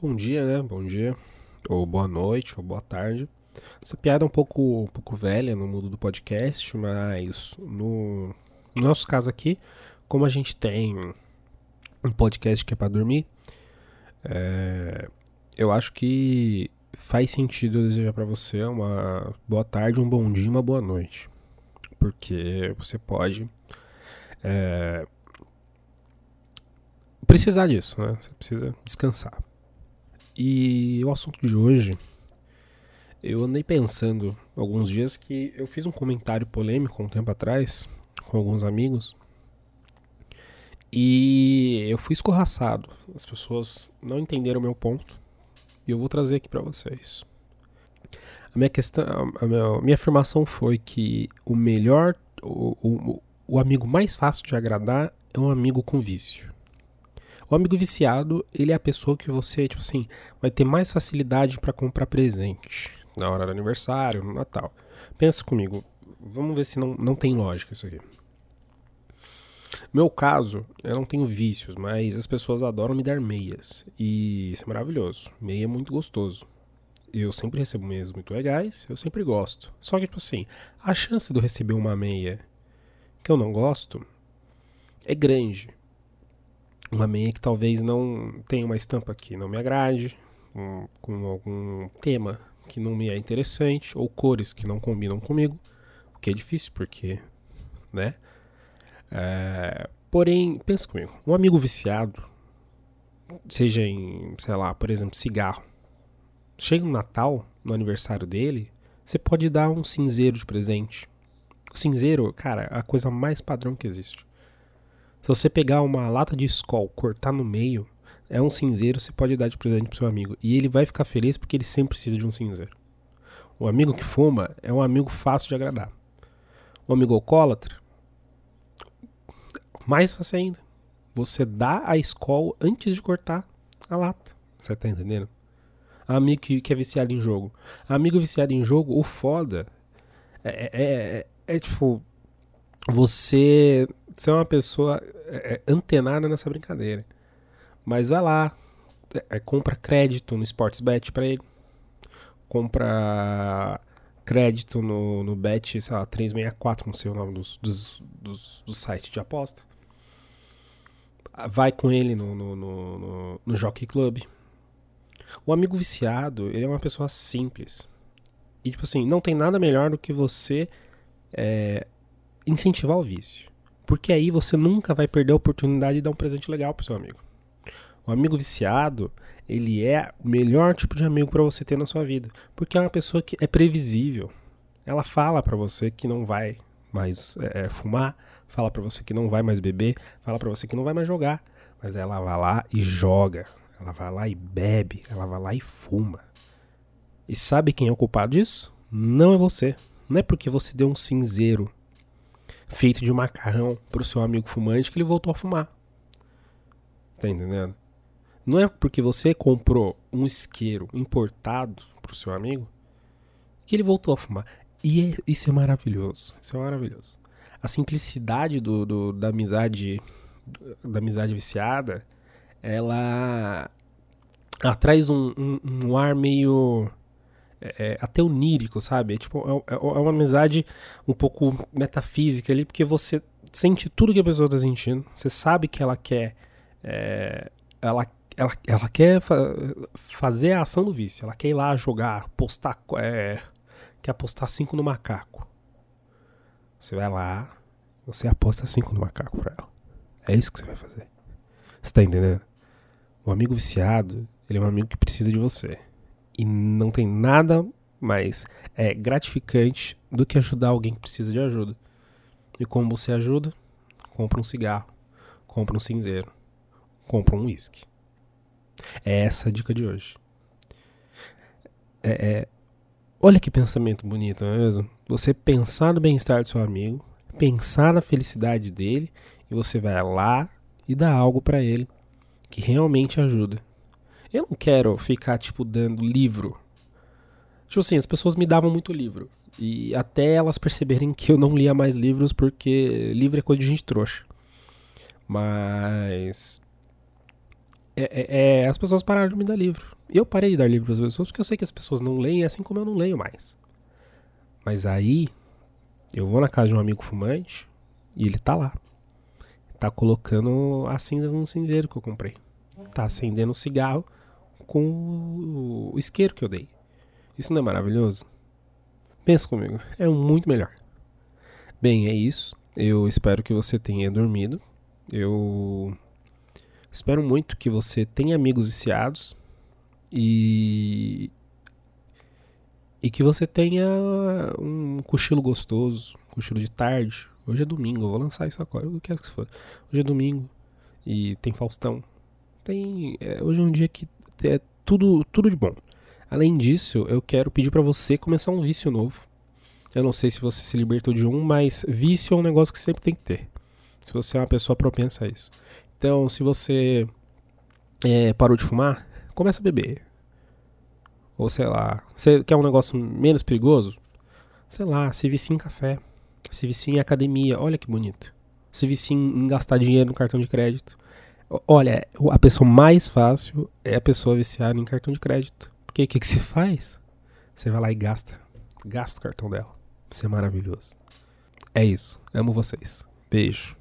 Bom dia, né? Bom dia. Ou boa noite, ou boa tarde. Essa piada é um pouco, um pouco velha no mundo do podcast, mas no, no nosso caso aqui, como a gente tem um podcast que é para dormir, é, eu acho que faz sentido eu desejar para você uma boa tarde, um bom dia, uma boa noite, porque você pode é, precisar disso, né? Você precisa descansar. E o assunto de hoje, eu andei pensando alguns dias que eu fiz um comentário polêmico um tempo atrás com alguns amigos e eu fui escorraçado. As pessoas não entenderam o meu ponto e eu vou trazer aqui para vocês. A minha questão, a minha, a minha, afirmação foi que o melhor, o, o, o amigo mais fácil de agradar é um amigo com vício. O amigo viciado, ele é a pessoa que você, tipo assim, vai ter mais facilidade para comprar presente na hora do aniversário, no Natal. Pensa comigo, vamos ver se não, não tem lógica isso aqui. Meu caso, eu não tenho vícios, mas as pessoas adoram me dar meias. E isso é maravilhoso. Meia é muito gostoso. Eu sempre recebo meias muito legais, eu sempre gosto. Só que, tipo assim, a chance de eu receber uma meia que eu não gosto é grande uma meia que talvez não tenha uma estampa que não me agrade, um, com algum tema que não me é interessante, ou cores que não combinam comigo, o que é difícil porque, né? É, porém, pensa comigo, um amigo viciado, seja em, sei lá, por exemplo, cigarro, chega no Natal, no aniversário dele, você pode dar um cinzeiro de presente. O cinzeiro, cara, é a coisa mais padrão que existe. Se você pegar uma lata de Skol, cortar no meio, é um cinzeiro, você pode dar de presente pro seu amigo. E ele vai ficar feliz porque ele sempre precisa de um cinzeiro. O amigo que fuma é um amigo fácil de agradar. O amigo alcoólatra, mais fácil ainda. Você dá a Skol antes de cortar a lata. Você tá entendendo? Amigo que, que é viciado em jogo. Amigo viciado em jogo, o foda é, é, é, é tipo. Você ser uma pessoa é, é, antenada nessa brincadeira. Mas vai lá, é, é compra crédito no Sportsbet para ele, compra crédito no, no Bet, sei lá, 364, não sei o nome dos, dos, dos, do site de aposta. Vai com ele no, no, no, no, no Jockey Club. O amigo viciado, ele é uma pessoa simples. E, tipo assim, não tem nada melhor do que você é, incentivar o vício. Porque aí você nunca vai perder a oportunidade de dar um presente legal pro seu amigo. O amigo viciado, ele é o melhor tipo de amigo para você ter na sua vida, porque é uma pessoa que é previsível. Ela fala para você que não vai mais é, é fumar, fala para você que não vai mais beber, fala para você que não vai mais jogar, mas ela vai lá e joga, ela vai lá e bebe, ela vai lá e fuma. E sabe quem é o culpado disso? Não é você. Não é porque você deu um cinzeiro feito de macarrão pro seu amigo fumante que ele voltou a fumar. Tá entendendo? Não é porque você comprou um isqueiro importado pro seu amigo que ele voltou a fumar. E é, isso é maravilhoso. Isso é maravilhoso. A simplicidade do, do da amizade da amizade viciada, ela, ela traz um, um, um ar meio é, é, até onírico, sabe? É, tipo, é, é, uma amizade um pouco metafísica ali, porque você sente tudo que a pessoa está sentindo, você sabe que ela quer. É, ela, ela, ela quer fa fazer a ação do vício, ela quer ir lá jogar, postar. É, quer apostar 5 no macaco. Você vai lá, você aposta 5 no macaco pra ela. É isso que você vai fazer. Você tá entendendo? O amigo viciado, ele é um amigo que precisa de você. E não tem nada mais é, gratificante do que ajudar alguém que precisa de ajuda. E como você ajuda? Compra um cigarro, compra um cinzeiro, compra um uísque. É essa a dica de hoje. É, é, olha que pensamento bonito, não é mesmo? Você pensar no bem-estar do seu amigo, pensar na felicidade dele, e você vai lá e dá algo para ele que realmente ajuda. Eu não quero ficar, tipo, dando livro. Tipo assim, as pessoas me davam muito livro. E até elas perceberem que eu não lia mais livros porque livro é coisa de gente trouxa. Mas. é, é, as pessoas pararam de me dar livro. Eu parei de dar livro para as pessoas porque eu sei que as pessoas não leem, assim como eu não leio mais. Mas aí, eu vou na casa de um amigo fumante e ele tá lá. Tá colocando as cinzas no cinzeiro que eu comprei. Tá acendendo um cigarro com o isqueiro que eu dei. Isso não é maravilhoso? Pensa comigo, é muito melhor. Bem, é isso. Eu espero que você tenha dormido. Eu espero muito que você tenha amigos viciados e e que você tenha um cochilo gostoso, um cochilo de tarde. Hoje é domingo, eu vou lançar isso agora. Eu quero que for. Hoje é domingo e tem Faustão. Tem, é, hoje é um dia que é tudo tudo de bom. Além disso, eu quero pedir para você começar um vício novo. Eu não sei se você se libertou de um, mas vício é um negócio que sempre tem que ter. Se você é uma pessoa propensa a isso. Então, se você é, parou de fumar, começa a beber. Ou sei lá, você quer um negócio menos perigoso? Sei lá, se vicia em café. Se vicia em academia. Olha que bonito. Se vicia em gastar dinheiro no cartão de crédito. Olha, a pessoa mais fácil é a pessoa viciada em cartão de crédito. Porque o que, que se faz? Você vai lá e gasta. Gasta o cartão dela. Isso é maravilhoso. É isso. Amo vocês. Beijo.